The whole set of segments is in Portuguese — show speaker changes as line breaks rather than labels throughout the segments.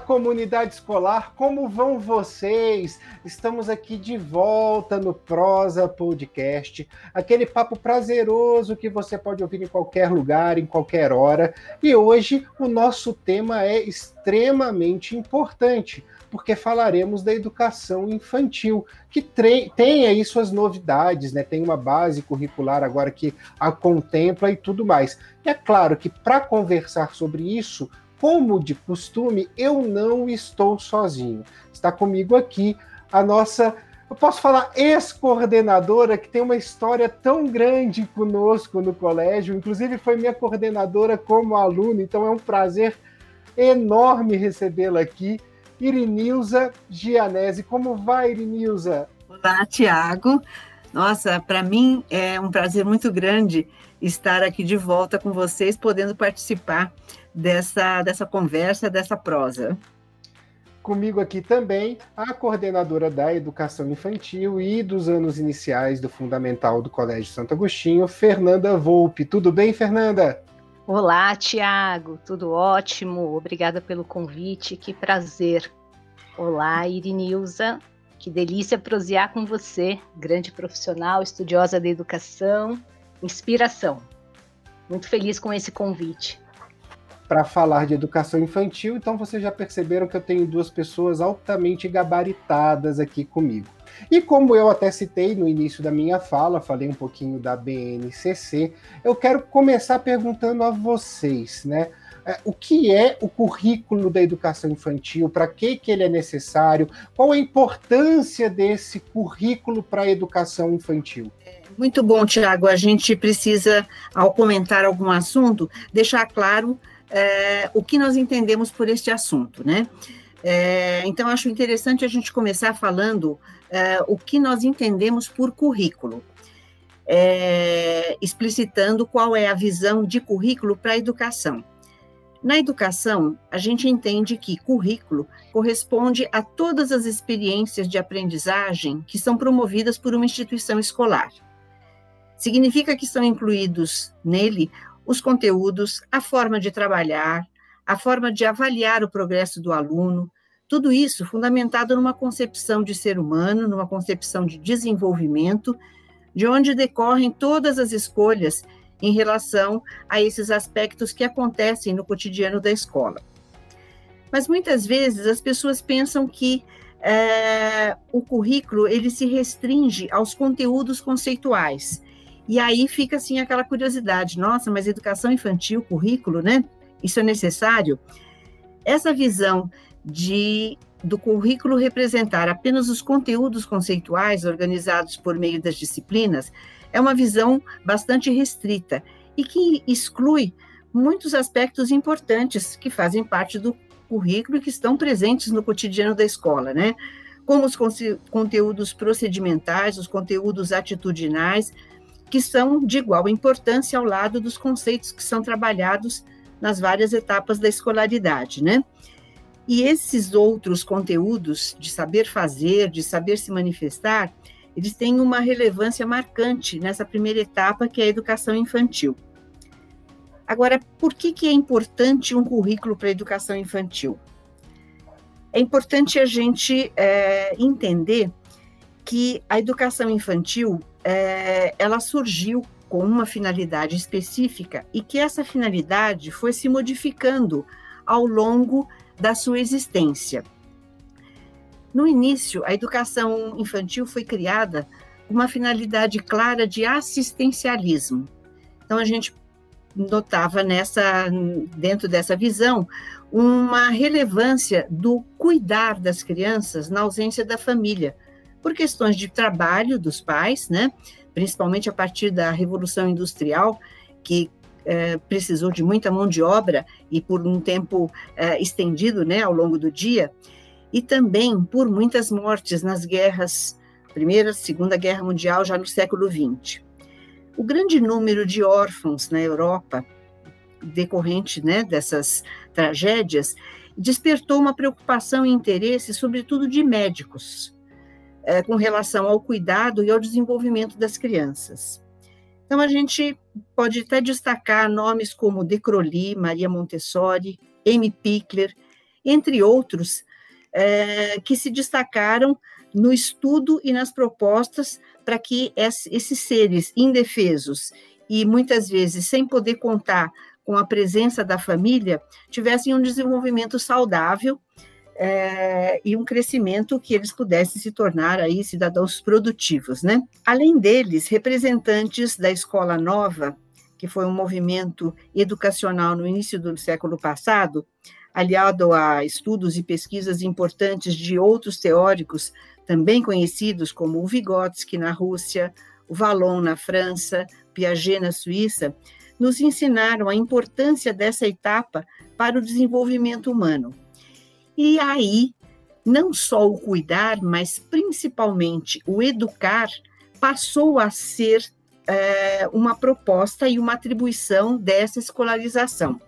Comunidade escolar, como vão vocês? Estamos aqui de volta no Prosa Podcast, aquele papo prazeroso que você pode ouvir em qualquer lugar, em qualquer hora. E hoje o nosso tema é extremamente importante, porque falaremos da educação infantil, que tem aí suas novidades, né? Tem uma base curricular agora que a contempla e tudo mais. E é claro que para conversar sobre isso, como de costume, eu não estou sozinho. Está comigo aqui a nossa, eu posso falar, ex-coordenadora, que tem uma história tão grande conosco no colégio, inclusive foi minha coordenadora como aluna, então é um prazer enorme recebê-la aqui. Irinilza Gianese. Como vai, Irinilza?
Olá, Tiago. Nossa, para mim é um prazer muito grande estar aqui de volta com vocês, podendo participar dessa, dessa conversa, dessa prosa.
Comigo aqui também a coordenadora da Educação Infantil e dos anos iniciais do Fundamental do Colégio Santo Agostinho, Fernanda Volpe. Tudo bem, Fernanda?
Olá, Tiago, tudo ótimo. Obrigada pelo convite, que prazer. Olá, Irinilza, que delícia prosear com você, grande profissional, estudiosa da educação, inspiração. Muito feliz com esse convite
para falar de educação infantil, então vocês já perceberam que eu tenho duas pessoas altamente gabaritadas aqui comigo. E como eu até citei no início da minha fala, falei um pouquinho da BNCC, eu quero começar perguntando a vocês, né? É, o que é o currículo da educação infantil, para que, que ele é necessário, qual a importância desse currículo para a educação infantil?
Muito bom, Tiago. A gente precisa, ao comentar algum assunto, deixar claro é, o que nós entendemos por este assunto, né? É, então, acho interessante a gente começar falando é, o que nós entendemos por currículo, é, explicitando qual é a visão de currículo para a educação. Na educação, a gente entende que currículo corresponde a todas as experiências de aprendizagem que são promovidas por uma instituição escolar. Significa que são incluídos nele os conteúdos, a forma de trabalhar, a forma de avaliar o progresso do aluno, tudo isso fundamentado numa concepção de ser humano, numa concepção de desenvolvimento, de onde decorrem todas as escolhas em relação a esses aspectos que acontecem no cotidiano da escola. Mas muitas vezes as pessoas pensam que é, o currículo ele se restringe aos conteúdos conceituais e aí fica assim aquela curiosidade, nossa, mas educação infantil, currículo, né? Isso é necessário? Essa visão de do currículo representar apenas os conteúdos conceituais organizados por meio das disciplinas é uma visão bastante restrita e que exclui muitos aspectos importantes que fazem parte do currículo e que estão presentes no cotidiano da escola, né? Como os conteúdos procedimentais, os conteúdos atitudinais, que são de igual importância ao lado dos conceitos que são trabalhados nas várias etapas da escolaridade, né? E esses outros conteúdos de saber fazer, de saber se manifestar, eles têm uma relevância marcante nessa primeira etapa, que é a educação infantil. Agora, por que, que é importante um currículo para a educação infantil? É importante a gente é, entender que a educação infantil é, ela surgiu com uma finalidade específica e que essa finalidade foi se modificando ao longo da sua existência. No início, a educação infantil foi criada com uma finalidade clara de assistencialismo. Então a gente notava nessa dentro dessa visão uma relevância do cuidar das crianças na ausência da família, por questões de trabalho dos pais, né? principalmente a partir da Revolução Industrial, que é, precisou de muita mão de obra e por um tempo é, estendido né, ao longo do dia, e também por muitas mortes nas guerras, Primeira, Segunda Guerra Mundial, já no século XX. O grande número de órfãos na Europa, decorrente né, dessas tragédias, despertou uma preocupação e interesse, sobretudo de médicos, é, com relação ao cuidado e ao desenvolvimento das crianças. Então, a gente pode até destacar nomes como De Crowley, Maria Montessori, Amy Pickler, entre outros é, que se destacaram no estudo e nas propostas para que esses seres indefesos e muitas vezes sem poder contar com a presença da família tivessem um desenvolvimento saudável é, e um crescimento que eles pudessem se tornar aí cidadãos produtivos, né? Além deles, representantes da Escola Nova, que foi um movimento educacional no início do século passado, aliado a estudos e pesquisas importantes de outros teóricos também conhecidos como o Vygotsky na Rússia, o Vallon na França, Piaget na Suíça, nos ensinaram a importância dessa etapa para o desenvolvimento humano. E aí, não só o cuidar, mas principalmente o educar, passou a ser é, uma proposta e uma atribuição dessa escolarização.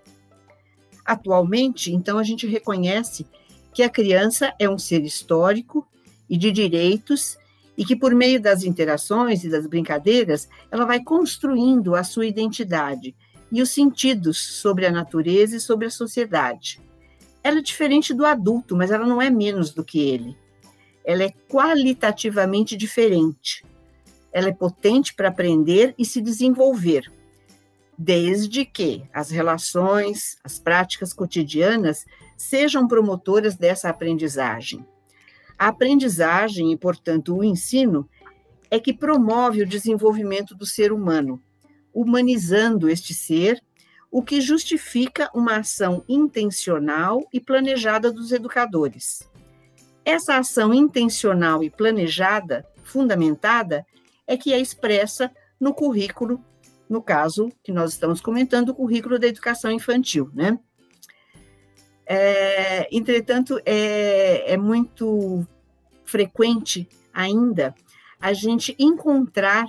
Atualmente, então, a gente reconhece que a criança é um ser histórico e de direitos e que, por meio das interações e das brincadeiras, ela vai construindo a sua identidade e os sentidos sobre a natureza e sobre a sociedade. Ela é diferente do adulto, mas ela não é menos do que ele. Ela é qualitativamente diferente. Ela é potente para aprender e se desenvolver, desde que as relações, as práticas cotidianas sejam promotoras dessa aprendizagem. A aprendizagem e, portanto, o ensino é que promove o desenvolvimento do ser humano, humanizando este ser, o que justifica uma ação intencional e planejada dos educadores. Essa ação intencional e planejada, fundamentada, é que é expressa no currículo no caso que nós estamos comentando, o currículo da educação infantil, né? É, entretanto, é, é muito frequente ainda a gente encontrar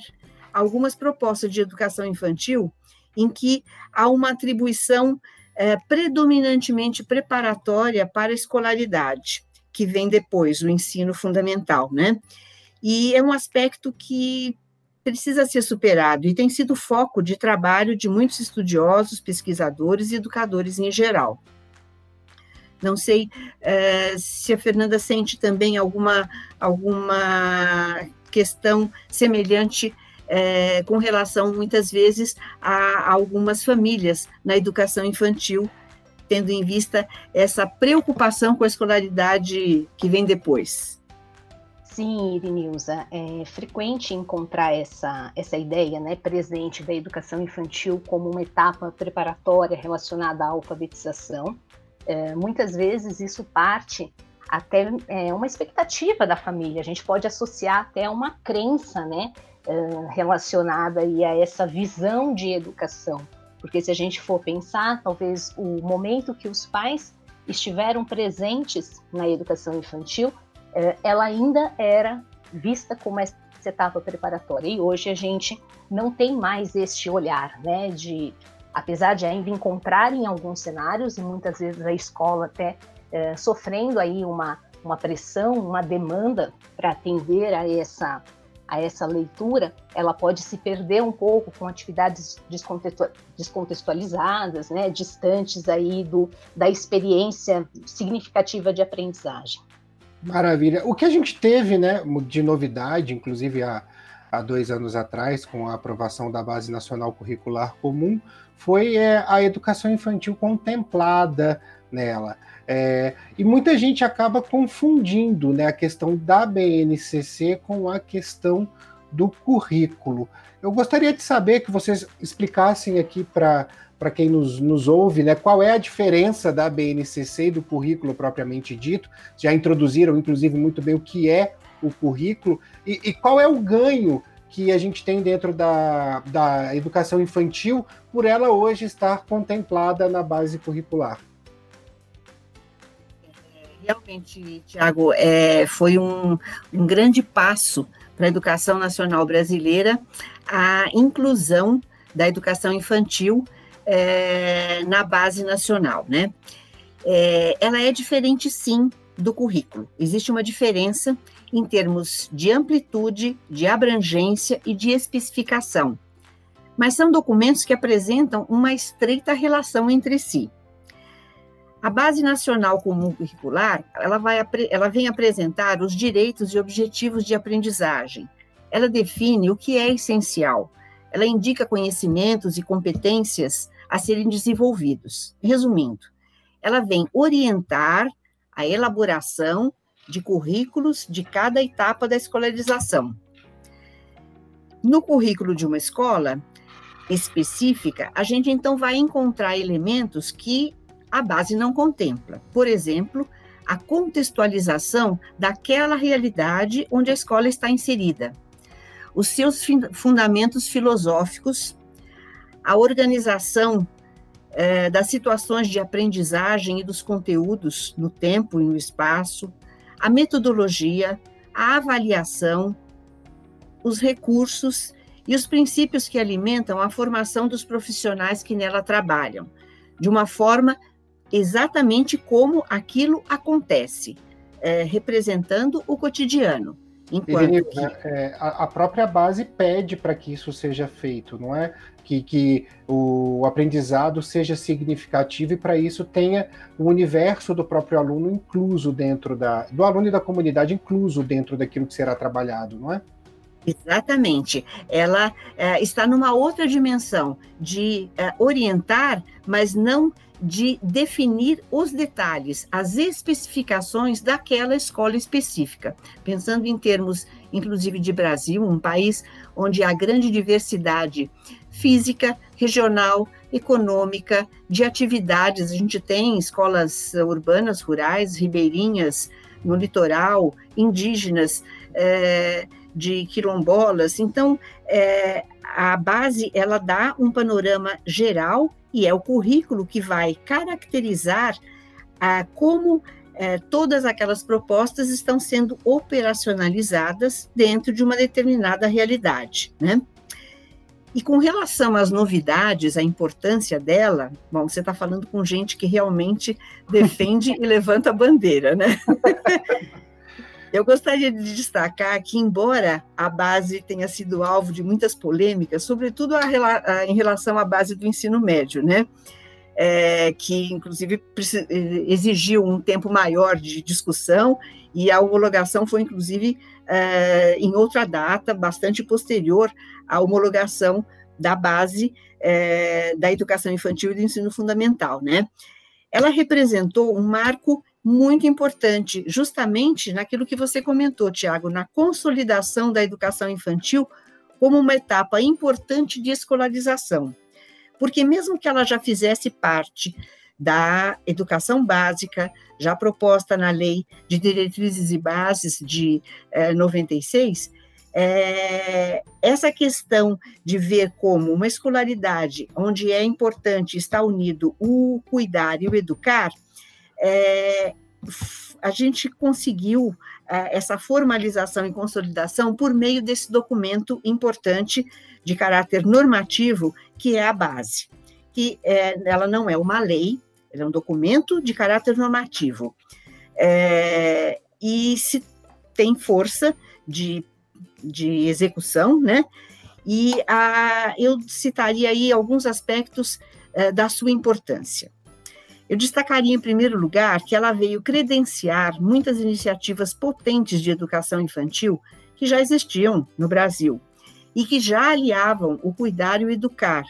algumas propostas de educação infantil em que há uma atribuição é, predominantemente preparatória para a escolaridade, que vem depois, o ensino fundamental, né? E é um aspecto que precisa ser superado e tem sido foco de trabalho de muitos estudiosos, pesquisadores e educadores em geral. Não sei uh, se a Fernanda sente também alguma, alguma questão semelhante uh, com relação, muitas vezes, a algumas famílias na educação infantil, tendo em vista essa preocupação com a escolaridade que vem depois.
Sim, Irinilza, é frequente encontrar essa, essa ideia né, presente da educação infantil como uma etapa preparatória relacionada à alfabetização. É, muitas vezes isso parte até é, uma expectativa da família, a gente pode associar até uma crença né, é, relacionada aí a essa visão de educação. Porque se a gente for pensar, talvez o momento que os pais estiveram presentes na educação infantil ela ainda era vista como essa etapa preparatória. E hoje a gente não tem mais este olhar, né, de apesar de ainda encontrar em alguns cenários e muitas vezes a escola até é, sofrendo aí uma, uma pressão, uma demanda para atender a essa a essa leitura, ela pode se perder um pouco com atividades descontextualizadas, né, distantes aí do, da experiência significativa de aprendizagem.
Maravilha. O que a gente teve né, de novidade, inclusive há, há dois anos atrás, com a aprovação da Base Nacional Curricular Comum, foi é, a educação infantil contemplada nela. É, e muita gente acaba confundindo né, a questão da BNCC com a questão do currículo. Eu gostaria de saber que vocês explicassem aqui para para quem nos, nos ouve, né, qual é a diferença da BNCC e do currículo propriamente dito. Já introduziram, inclusive, muito bem o que é o currículo e, e qual é o ganho que a gente tem dentro da, da educação infantil por ela hoje estar contemplada na base curricular.
Realmente, Tiago, é, foi um, um grande passo para a educação nacional brasileira a inclusão da educação infantil é, na base nacional, né? É, ela é diferente, sim, do currículo. Existe uma diferença em termos de amplitude, de abrangência e de especificação. Mas são documentos que apresentam uma estreita relação entre si. A Base Nacional Comum Curricular, ela, vai, ela vem apresentar os direitos e objetivos de aprendizagem. Ela define o que é essencial. Ela indica conhecimentos e competências a serem desenvolvidos. Resumindo, ela vem orientar a elaboração de currículos de cada etapa da escolarização. No currículo de uma escola específica, a gente então vai encontrar elementos que a base não contempla. Por exemplo, a contextualização daquela realidade onde a escola está inserida, os seus fundamentos filosóficos, a organização eh, das situações de aprendizagem e dos conteúdos no tempo e no espaço, a metodologia, a avaliação, os recursos e os princípios que alimentam a formação dos profissionais que nela trabalham, de uma forma exatamente como aquilo acontece, é, representando o cotidiano.
Enquanto que... é, a, própria base pede para que isso seja feito, não é? Que, que o aprendizado seja significativo e para isso tenha o universo do próprio aluno incluso dentro da do aluno e da comunidade incluso dentro daquilo que será trabalhado, não é?
Exatamente. Ela é, está numa outra dimensão de é, orientar, mas não de definir os detalhes, as especificações daquela escola específica. Pensando em termos, inclusive, de Brasil, um país onde há grande diversidade física, regional, econômica, de atividades. A gente tem escolas urbanas, rurais, ribeirinhas, no litoral, indígenas. É, de quilombolas. Então, é, a base ela dá um panorama geral e é o currículo que vai caracterizar a, como é, todas aquelas propostas estão sendo operacionalizadas dentro de uma determinada realidade, né? E com relação às novidades, a importância dela, bom, você está falando com gente que realmente defende e levanta a bandeira, né? Eu gostaria de destacar que, embora a base tenha sido alvo de muitas polêmicas, sobretudo a, a, em relação à base do ensino médio, né? É, que inclusive exigiu um tempo maior de discussão e a homologação foi inclusive é, em outra data, bastante posterior à homologação da base é, da educação infantil e do ensino fundamental, né? Ela representou um marco muito importante, justamente naquilo que você comentou, Tiago, na consolidação da educação infantil como uma etapa importante de escolarização. Porque, mesmo que ela já fizesse parte da educação básica, já proposta na Lei de Diretrizes e Bases de eh, 96, é, essa questão de ver como uma escolaridade onde é importante estar unido o cuidar e o educar, é, a gente conseguiu é, essa formalização e consolidação por meio desse documento importante de caráter normativo, que é a base. Que é, ela não é uma lei, ela é um documento de caráter normativo. É, e se tem força de, de execução, né? E a, eu citaria aí alguns aspectos é, da sua importância. Eu destacaria, em primeiro lugar, que ela veio credenciar muitas iniciativas potentes de educação infantil que já existiam no Brasil e que já aliavam o cuidar e o educar,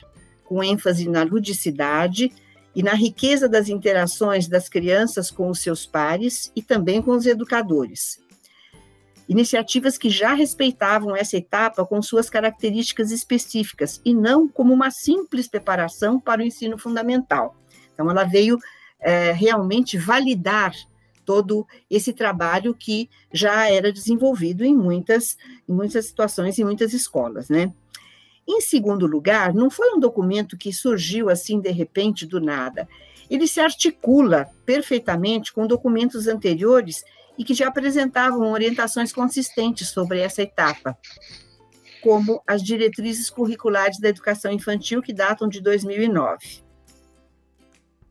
com ênfase na ludicidade e na riqueza das interações das crianças com os seus pares e também com os educadores. Iniciativas que já respeitavam essa etapa com suas características específicas e não como uma simples preparação para o ensino fundamental. Então, ela veio é, realmente validar todo esse trabalho que já era desenvolvido em muitas, em muitas situações, em muitas escolas, né? Em segundo lugar, não foi um documento que surgiu assim de repente do nada. Ele se articula perfeitamente com documentos anteriores e que já apresentavam orientações consistentes sobre essa etapa, como as diretrizes curriculares da educação infantil, que datam de 2009.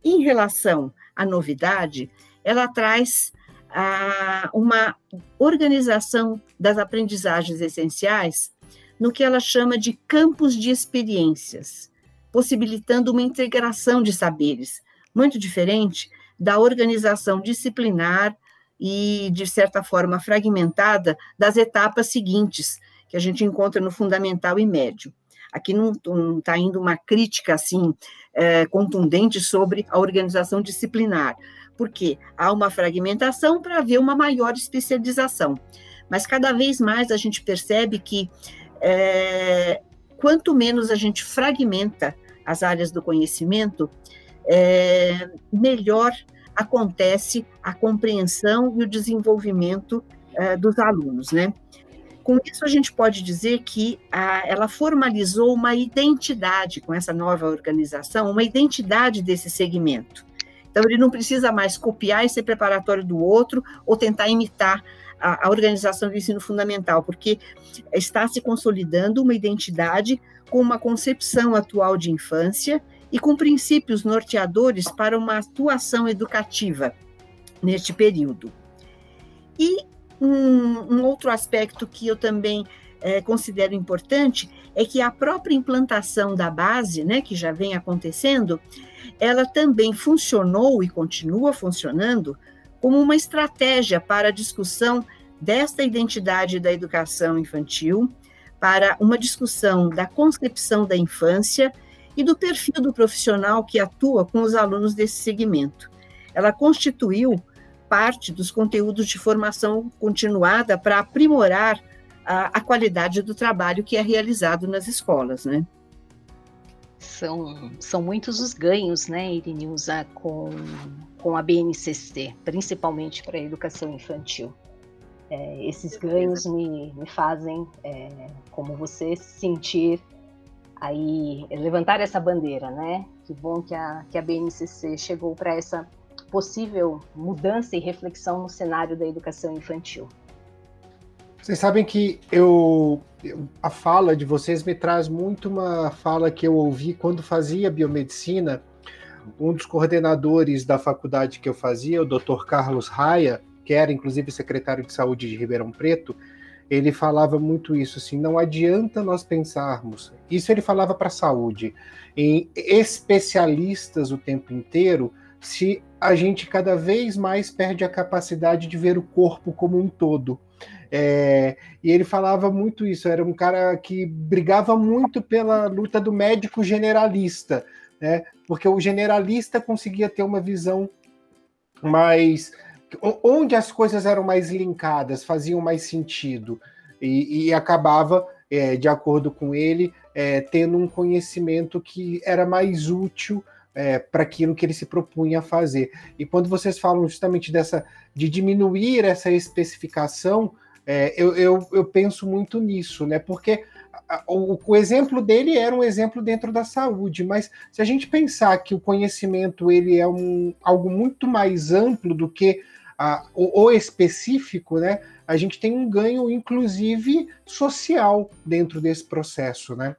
Em relação à novidade, ela traz ah, uma organização das aprendizagens essenciais no que ela chama de campos de experiências, possibilitando uma integração de saberes, muito diferente da organização disciplinar e, de certa forma, fragmentada das etapas seguintes, que a gente encontra no fundamental e médio. Aqui não está indo uma crítica assim é, contundente sobre a organização disciplinar, porque há uma fragmentação para haver uma maior especialização. Mas cada vez mais a gente percebe que é, quanto menos a gente fragmenta as áreas do conhecimento, é, melhor acontece a compreensão e o desenvolvimento é, dos alunos, né? Com isso, a gente pode dizer que a, ela formalizou uma identidade com essa nova organização, uma identidade desse segmento. Então, ele não precisa mais copiar e ser preparatório do outro ou tentar imitar a, a organização do ensino fundamental, porque está se consolidando uma identidade com uma concepção atual de infância e com princípios norteadores para uma atuação educativa neste período. E um, um outro aspecto que eu também é, considero importante é que a própria implantação da base, né, que já vem acontecendo, ela também funcionou e continua funcionando como uma estratégia para a discussão desta identidade da educação infantil, para uma discussão da concepção da infância e do perfil do profissional que atua com os alunos desse segmento. Ela constituiu parte dos conteúdos de formação continuada para aprimorar a, a, qualidade do trabalho que é realizado nas escolas, né?
São, são muitos os ganhos, né, Irinilza, com, com a BNCC, principalmente para a educação infantil. É, esses ganhos me, me fazem, é, como você, sentir aí, levantar essa bandeira, né? Que bom que a, que a BNCC chegou para essa possível mudança e reflexão no cenário da educação infantil.
Vocês sabem que eu, a fala de vocês me traz muito uma fala que eu ouvi quando fazia biomedicina. Um dos coordenadores da faculdade que eu fazia, o Dr. Carlos Raia, que era inclusive secretário de saúde de Ribeirão Preto, ele falava muito isso assim, não adianta nós pensarmos. Isso ele falava para a saúde, em especialistas o tempo inteiro, se a gente cada vez mais perde a capacidade de ver o corpo como um todo. É, e ele falava muito isso, era um cara que brigava muito pela luta do médico generalista, né? Porque o generalista conseguia ter uma visão mais onde as coisas eram mais linkadas, faziam mais sentido e, e acabava, é, de acordo com ele, é, tendo um conhecimento que era mais útil é, para aquilo que ele se propunha a fazer. E quando vocês falam justamente dessa de diminuir essa especificação, é, eu, eu, eu, penso muito nisso, né? Porque o, o, exemplo dele era um exemplo dentro da saúde, mas se a gente pensar que o conhecimento ele é um, algo muito mais amplo do que a, o, o específico, né? A gente tem um ganho, inclusive, social dentro desse processo, né?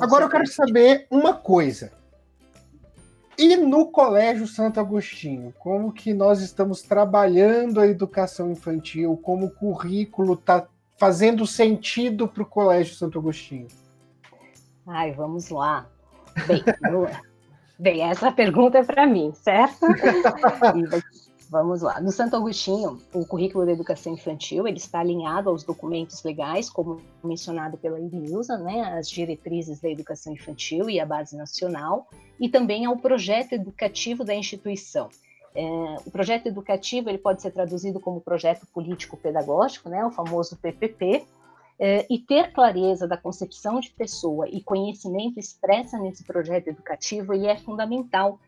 Agora eu quero saber uma coisa. E no Colégio Santo Agostinho, como que nós estamos trabalhando a educação infantil, como o currículo está fazendo sentido para o Colégio Santo Agostinho?
Ai, vamos lá. Bem, bem essa pergunta é para mim, certo? Vamos lá. No Santo Agostinho, o currículo da educação infantil ele está alinhado aos documentos legais, como mencionado pela Irinilza, né, as diretrizes da educação infantil e a base nacional, e também ao projeto educativo da instituição. É, o projeto educativo ele pode ser traduzido como projeto político-pedagógico, né, o famoso PPP, é, e ter clareza da concepção de pessoa e conhecimento expressa nesse projeto educativo ele é fundamental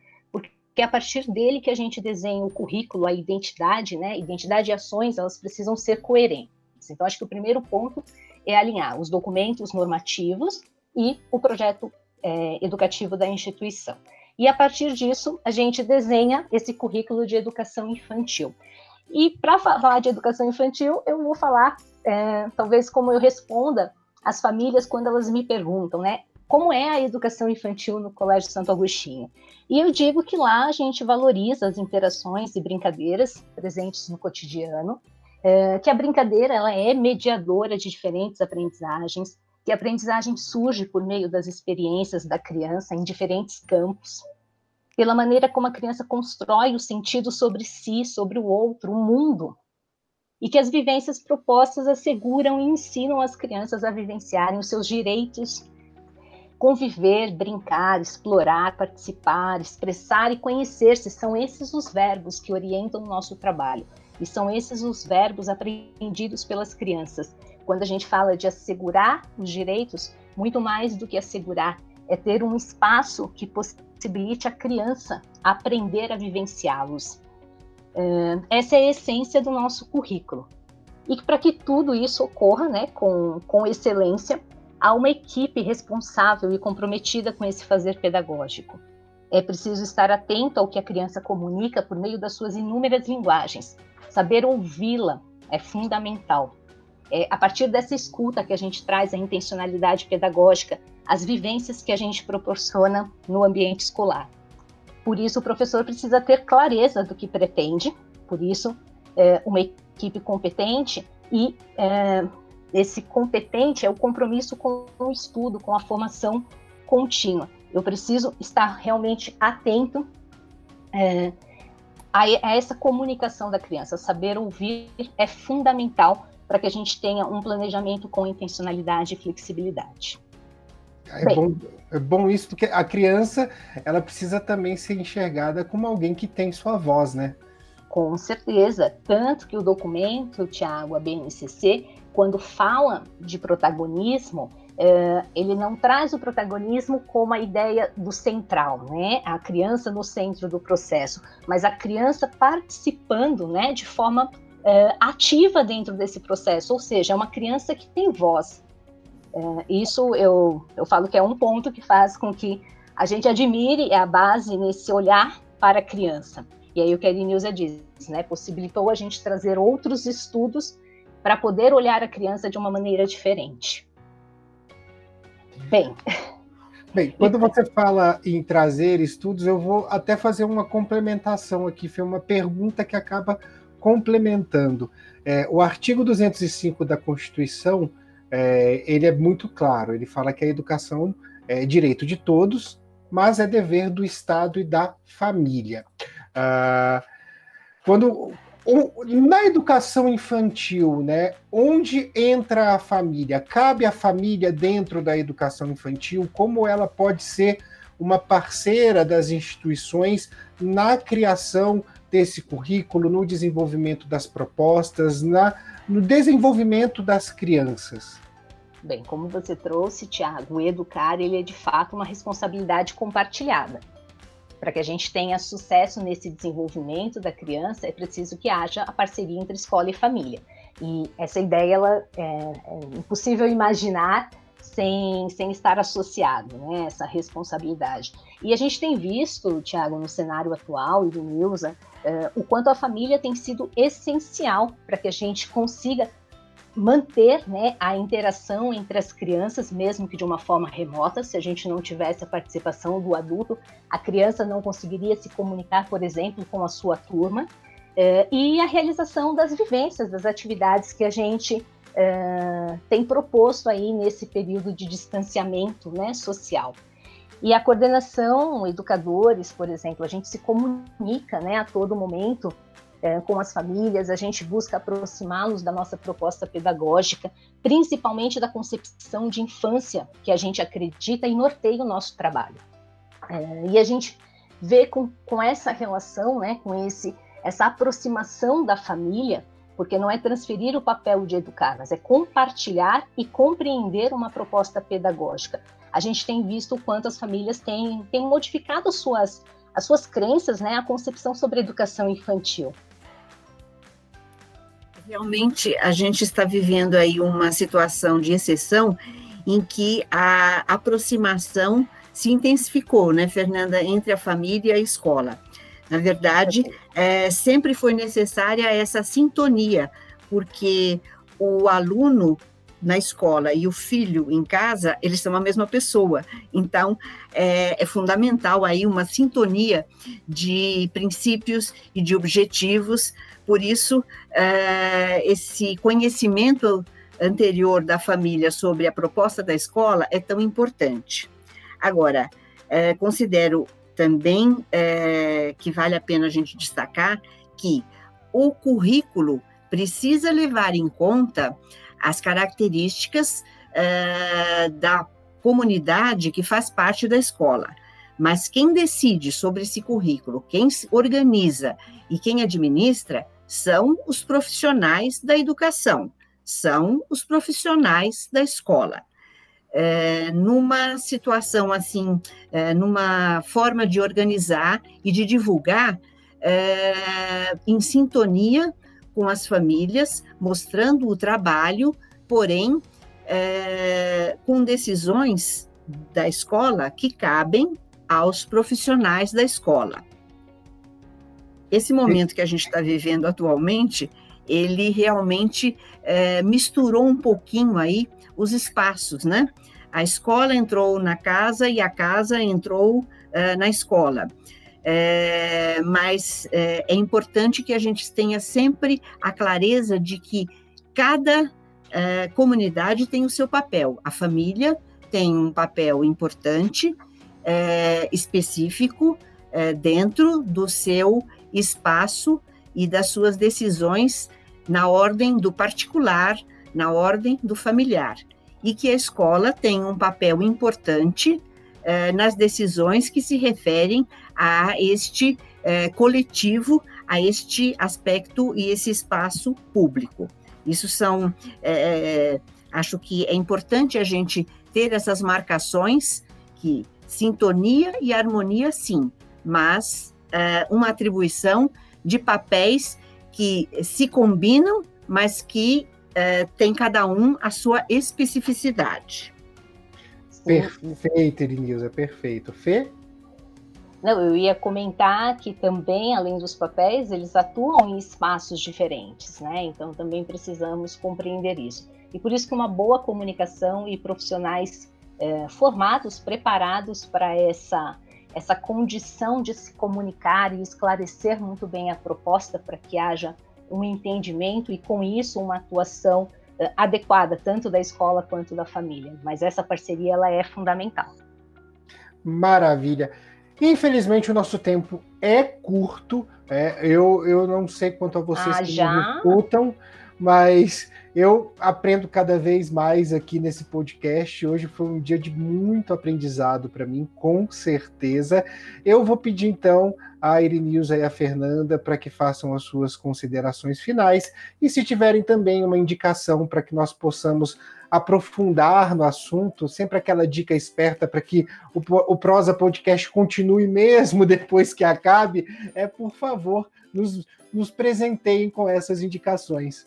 que é a partir dele que a gente desenha o currículo, a identidade, né? Identidade e ações, elas precisam ser coerentes. Então, acho que o primeiro ponto é alinhar os documentos normativos e o projeto é, educativo da instituição. E a partir disso, a gente desenha esse currículo de educação infantil. E para falar de educação infantil, eu vou falar, é, talvez como eu responda às famílias quando elas me perguntam, né? Como é a educação infantil no Colégio Santo Agostinho. E eu digo que lá a gente valoriza as interações e brincadeiras presentes no cotidiano, é, que a brincadeira ela é mediadora de diferentes aprendizagens, que a aprendizagem surge por meio das experiências da criança em diferentes campos. pela maneira como a criança constrói o sentido sobre si, sobre o outro, o mundo, e que as vivências propostas asseguram e ensinam as crianças a vivenciarem os seus direitos, conviver, brincar, explorar, participar, expressar e conhecer-se. São esses os verbos que orientam o nosso trabalho. E são esses os verbos aprendidos pelas crianças. Quando a gente fala de assegurar os direitos, muito mais do que assegurar, é ter um espaço que possibilite a criança aprender a vivenciá-los. É, essa é a essência do nosso currículo. E para que tudo isso ocorra né, com, com excelência, há uma equipe responsável e comprometida com esse fazer pedagógico. É preciso estar atento ao que a criança comunica por meio das suas inúmeras linguagens. Saber ouvi-la é fundamental. É a partir dessa escuta que a gente traz a intencionalidade pedagógica, as vivências que a gente proporciona no ambiente escolar. Por isso, o professor precisa ter clareza do que pretende, por isso, é, uma equipe competente e é, esse competente é o compromisso com o estudo, com a formação contínua. Eu preciso estar realmente atento é, a, a essa comunicação da criança. Saber ouvir é fundamental para que a gente tenha um planejamento com intencionalidade e flexibilidade.
É bom, é bom isso, porque a criança ela precisa também ser enxergada como alguém que tem sua voz, né?
Com certeza. Tanto que o documento, Tiago, a BNCC, quando fala de protagonismo, é, ele não traz o protagonismo como a ideia do central, né? A criança no centro do processo, mas a criança participando, né, de forma é, ativa dentro desse processo, ou seja, é uma criança que tem voz, é, isso eu, eu falo que é um ponto que faz com que a gente admire a base nesse olhar para a criança. E aí o que a Ednilza diz, né, possibilitou a gente trazer outros estudos para poder olhar a criança de uma maneira diferente. Bem.
Bem, quando você fala em trazer estudos, eu vou até fazer uma complementação aqui, foi uma pergunta que acaba complementando. É, o artigo 205 da Constituição é, ele é muito claro. Ele fala que a educação é direito de todos, mas é dever do Estado e da família. Ah, quando na educação infantil, né, onde entra a família? Cabe a família dentro da educação infantil? Como ela pode ser uma parceira das instituições na criação desse currículo, no desenvolvimento das propostas, na, no desenvolvimento das crianças?
Bem, como você trouxe, Tiago, educar ele é de fato uma responsabilidade compartilhada. Para que a gente tenha sucesso nesse desenvolvimento da criança, é preciso que haja a parceria entre escola e família. E essa ideia ela é, é impossível imaginar sem, sem estar associado, né, essa responsabilidade. E a gente tem visto, Tiago, no cenário atual e do Nilza, uh, o quanto a família tem sido essencial para que a gente consiga manter né, a interação entre as crianças, mesmo que de uma forma remota. Se a gente não tivesse a participação do adulto, a criança não conseguiria se comunicar, por exemplo, com a sua turma. Eh, e a realização das vivências, das atividades que a gente eh, tem proposto aí nesse período de distanciamento né, social. E a coordenação, educadores, por exemplo, a gente se comunica né, a todo momento é, com as famílias, a gente busca aproximá-los da nossa proposta pedagógica, principalmente da concepção de infância que a gente acredita e norteia o nosso trabalho. É, e a gente vê com, com essa relação, né, com esse, essa aproximação da família, porque não é transferir o papel de educar, mas é compartilhar e compreender uma proposta pedagógica. A gente tem visto o quanto as famílias têm, têm modificado suas, as suas crenças, né, a concepção sobre educação infantil.
Realmente, a gente está vivendo aí uma situação de exceção em que a aproximação se intensificou, né, Fernanda, entre a família e a escola. Na verdade, é, sempre foi necessária essa sintonia, porque o aluno na escola e o filho em casa, eles são a mesma pessoa. Então, é, é, fundamental aí uma sintonia de princípios e de objetivos por isso, é, esse conhecimento anterior da família sobre a proposta da escola é tão importante. Agora, é, considero também é, que vale a pena a gente destacar que o currículo precisa levar em conta as características é, da comunidade que faz parte da escola. Mas quem decide sobre esse currículo, quem organiza e quem administra são os profissionais da educação, são os profissionais da escola. É, numa situação assim, é, numa forma de organizar e de divulgar é, em sintonia com as famílias, mostrando o trabalho, porém é, com decisões da escola que cabem aos profissionais da escola. Esse momento que a gente está vivendo atualmente, ele realmente é, misturou um pouquinho aí os espaços, né? A escola entrou na casa e a casa entrou é, na escola. É, mas é, é, importante que a gente tenha sempre a clareza de que cada é, comunidade tem o seu papel. A família tem um papel importante, é, específico, é, dentro do seu espaço e das suas decisões na ordem do particular, na ordem do familiar. E que a escola tem um papel importante eh, nas decisões que se referem a este eh, coletivo, a este aspecto e esse espaço público. Isso são, eh, acho que é importante a gente ter essas marcações que sintonia e harmonia, sim, mas uma atribuição de papéis que se combinam, mas que uh, tem cada um a sua especificidade.
Perfeito, Irinilza, perfeito. Fê?
Não, eu ia comentar que também, além dos papéis, eles atuam em espaços diferentes, né? Então também precisamos compreender isso. E por isso que uma boa comunicação e profissionais eh, formados, preparados para essa essa condição de se comunicar e esclarecer muito bem a proposta para que haja um entendimento e, com isso, uma atuação uh, adequada, tanto da escola quanto da família. Mas essa parceria ela é fundamental.
Maravilha. Infelizmente, o nosso tempo é curto. É, eu, eu não sei quanto a vocês
ah,
que
já?
me escutam, mas eu aprendo cada vez mais aqui nesse podcast. Hoje foi um dia de muito aprendizado para mim, com certeza. Eu vou pedir então a Irinilza e a Fernanda para que façam as suas considerações finais e se tiverem também uma indicação para que nós possamos aprofundar no assunto, sempre aquela dica esperta para que o, o Prosa Podcast continue mesmo depois que acabe, é por favor, nos, nos presenteiem com essas indicações.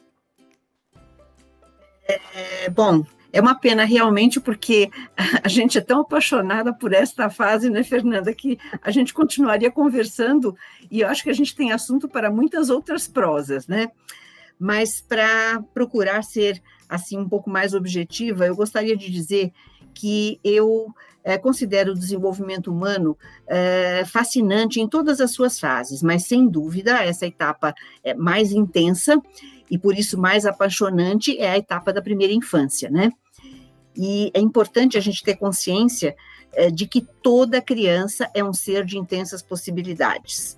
É, bom, é uma pena realmente, porque a gente é tão apaixonada por esta fase, né, Fernanda, que a gente continuaria conversando e eu acho que a gente tem assunto para muitas outras prosas, né? Mas para procurar ser assim um pouco mais objetiva, eu gostaria de dizer que eu é, considero o desenvolvimento humano é, fascinante em todas as suas fases, mas sem dúvida essa etapa é mais intensa e por isso mais apaixonante é a etapa da primeira infância, né? E é importante a gente ter consciência é, de que toda criança é um ser de intensas possibilidades,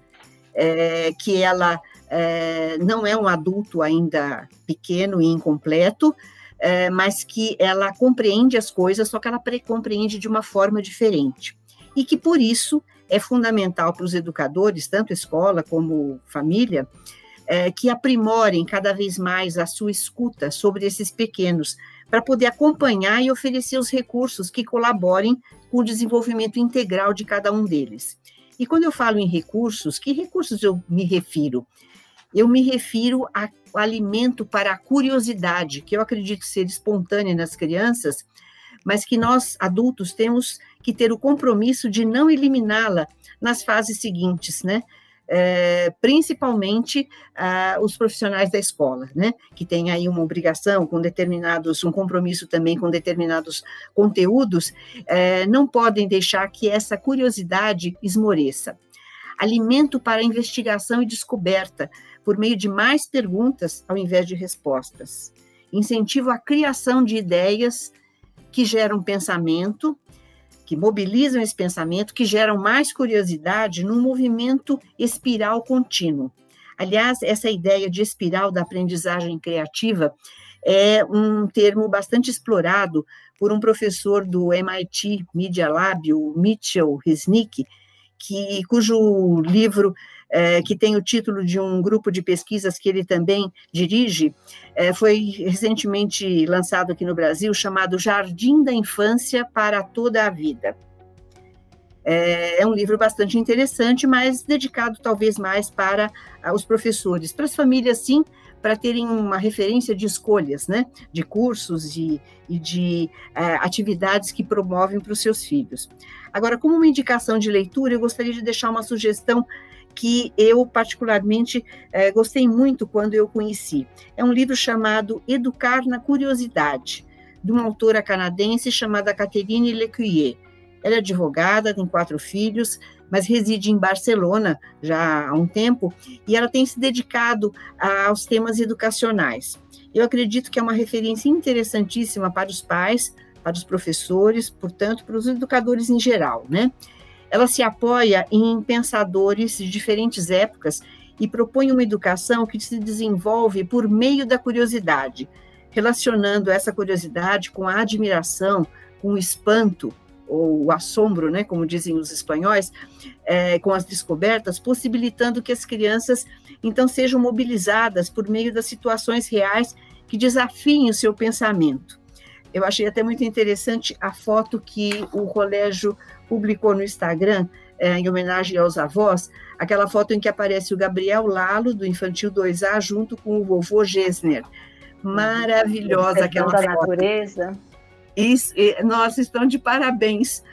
é, que ela é, não é um adulto ainda pequeno e incompleto, é, mas que ela compreende as coisas, só que ela compreende de uma forma diferente. E que por isso é fundamental para os educadores, tanto escola como família, é, que aprimorem cada vez mais a sua escuta sobre esses pequenos, para poder acompanhar e oferecer os recursos que colaborem com o desenvolvimento integral de cada um deles. E quando eu falo em recursos, que recursos eu me refiro? Eu me refiro ao alimento para a curiosidade, que eu acredito ser espontânea nas crianças, mas que nós adultos temos que ter o compromisso de não eliminá-la nas fases seguintes, né? É, principalmente ah, os profissionais da escola, né, que têm aí uma obrigação com determinados, um compromisso também com determinados conteúdos, é, não podem deixar que essa curiosidade esmoreça. Alimento para investigação e descoberta, por meio de mais perguntas ao invés de respostas. Incentivo a criação de ideias que geram pensamento, que mobilizam esse pensamento, que geram mais curiosidade num movimento espiral contínuo. Aliás, essa ideia de espiral da aprendizagem criativa é um termo bastante explorado por um professor do MIT Media Lab, o Mitchell Resnick, que, cujo livro, é, que tem o título de um grupo de pesquisas que ele também dirige, é, foi recentemente lançado aqui no Brasil, chamado Jardim da Infância para Toda a Vida. É, é um livro bastante interessante, mas dedicado talvez mais para os professores, para as famílias, sim, para terem uma referência de escolhas, né, de cursos e, e de é, atividades que promovem para os seus filhos. Agora, como uma indicação de leitura, eu gostaria de deixar uma sugestão que eu particularmente é, gostei muito quando eu conheci. É um livro chamado Educar na Curiosidade, de uma autora canadense chamada Catherine Lecuyer. Ela é advogada, tem quatro filhos, mas reside em Barcelona já há um tempo, e ela tem se dedicado aos temas educacionais. Eu acredito que é uma referência interessantíssima para os pais, para os professores, portanto, para os educadores em geral, né? Ela se apoia em pensadores de diferentes épocas e propõe uma educação que se desenvolve por meio da curiosidade, relacionando essa curiosidade com a admiração, com o espanto, ou o assombro, né, como dizem os espanhóis, é, com as descobertas, possibilitando que as crianças então sejam mobilizadas por meio das situações reais que desafiem o seu pensamento. Eu achei até muito interessante a foto que o colégio publicou no Instagram, é, em homenagem aos avós, aquela foto em que aparece o Gabriel Lalo, do Infantil 2A, junto com o vovô Gessner. Maravilhosa aquela
da foto. natureza.
Isso, nós estamos de parabéns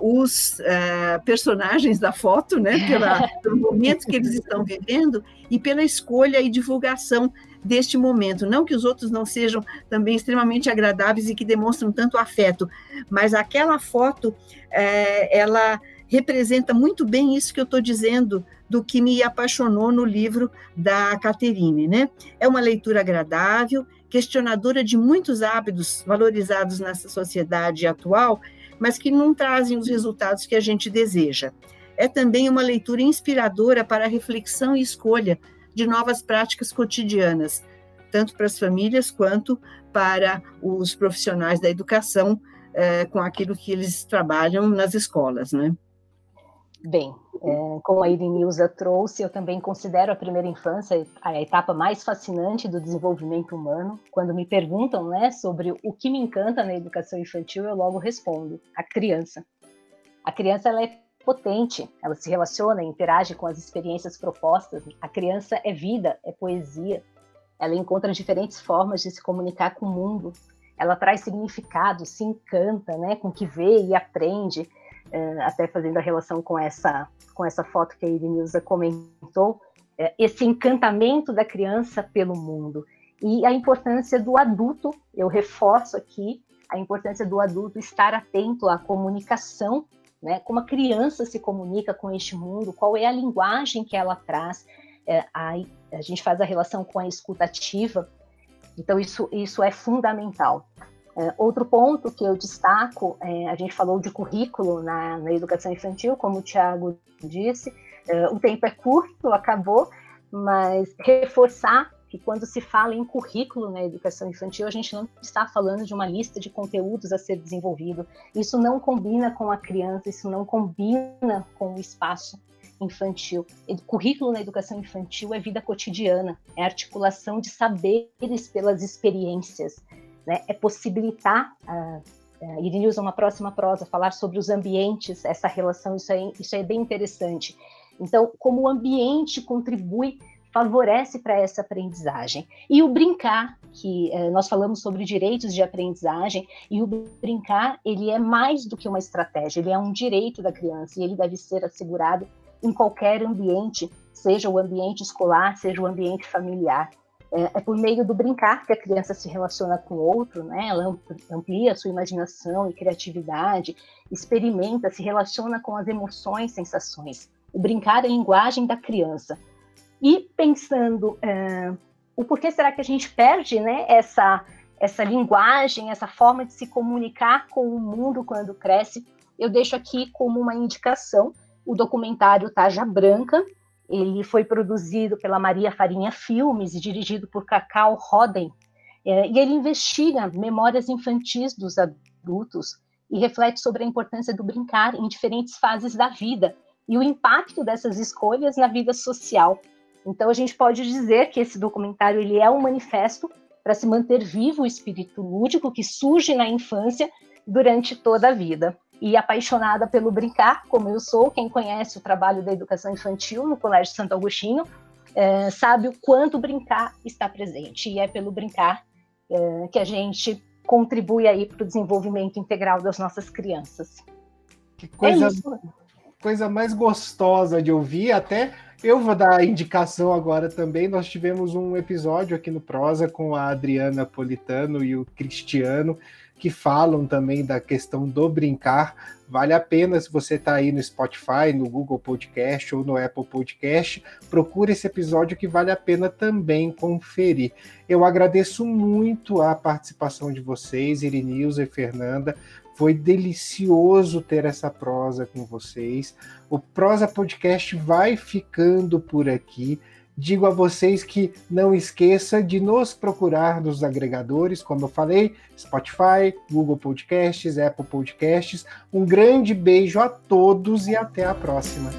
os uh, personagens da foto, né, pela, pelo momento que eles estão vivendo e pela escolha e divulgação deste momento. Não que os outros não sejam também extremamente agradáveis e que demonstram tanto afeto, mas aquela foto, uh, ela representa muito bem isso que eu estou dizendo do que me apaixonou no livro da Caterine, né? É uma leitura agradável, questionadora de muitos hábitos valorizados nessa sociedade atual, mas que não trazem os resultados que a gente deseja. É também uma leitura inspiradora para reflexão e escolha de novas práticas cotidianas, tanto para as famílias quanto para os profissionais da educação, eh, com aquilo que eles trabalham nas escolas, né?
Bem, é, como a Irinilza trouxe, eu também considero a primeira infância a etapa mais fascinante do desenvolvimento humano. Quando me perguntam né, sobre o que me encanta na educação infantil, eu logo respondo: a criança. A criança ela é potente, ela se relaciona, interage com as experiências propostas. A criança é vida, é poesia. Ela encontra diferentes formas de se comunicar com o mundo. Ela traz significado, se encanta né, com o que vê e aprende é, até fazendo a relação com essa, com essa foto que a Irenilza comentou, é, esse encantamento da criança pelo mundo e a importância do adulto, eu reforço aqui, a importância do adulto estar atento à comunicação, né, como a criança se comunica com este mundo, qual é a linguagem que ela traz, é, a, a gente faz a relação com a escutativa, então isso, isso é fundamental. É, outro ponto que eu destaco, é, a gente falou de currículo na, na educação infantil, como o Tiago disse, é, o tempo é curto, acabou, mas reforçar que quando se fala em currículo na educação infantil, a gente não está falando de uma lista de conteúdos a ser desenvolvido. Isso não combina com a criança, isso não combina com o espaço infantil. O currículo na educação infantil é vida cotidiana, é articulação de saberes pelas experiências né, é possibilitar, uh, Irini usa uma próxima prosa, falar sobre os ambientes, essa relação, isso é, isso é bem interessante. Então, como o ambiente contribui, favorece para essa aprendizagem. E o brincar, que uh, nós falamos sobre direitos de aprendizagem, e o brincar, ele é mais do que uma estratégia, ele é um direito da criança, e ele deve ser assegurado em qualquer ambiente, seja o ambiente escolar, seja o ambiente familiar. É, é, por meio do brincar que a criança se relaciona com o outro, né? Ela amplia sua imaginação e criatividade, experimenta, se relaciona com as emoções, sensações. O brincar é a linguagem da criança. E pensando é, o porquê será que a gente perde, né? Essa essa linguagem, essa forma de se comunicar com o mundo quando cresce, eu deixo aqui como uma indicação o documentário Taja Branca. Ele foi produzido pela Maria Farinha Filmes e dirigido por Cacau Roden. É, e ele investiga memórias infantis dos adultos e reflete sobre a importância do brincar em diferentes fases da vida e o impacto dessas escolhas na vida social. Então a gente pode dizer que esse documentário ele é um manifesto para se manter vivo o espírito lúdico que surge na infância durante toda a vida. E apaixonada pelo brincar, como eu sou, quem conhece o trabalho da educação infantil no Colégio Santo Agostinho, é, sabe o quanto brincar está presente. E é pelo brincar é, que a gente contribui aí para o desenvolvimento integral das nossas crianças.
Que coisa, é coisa mais gostosa de ouvir, até eu vou dar indicação agora também. Nós tivemos um episódio aqui no Prosa com a Adriana Politano e o Cristiano, que falam também da questão do brincar. Vale a pena, se você está aí no Spotify, no Google Podcast ou no Apple Podcast, procure esse episódio que vale a pena também conferir. Eu agradeço muito a participação de vocês, Irinilza e Fernanda. Foi delicioso ter essa prosa com vocês. O Prosa Podcast vai ficando por aqui. Digo a vocês que não esqueça de nos procurar nos agregadores, como eu falei, Spotify, Google Podcasts, Apple Podcasts. Um grande beijo a todos e até a próxima.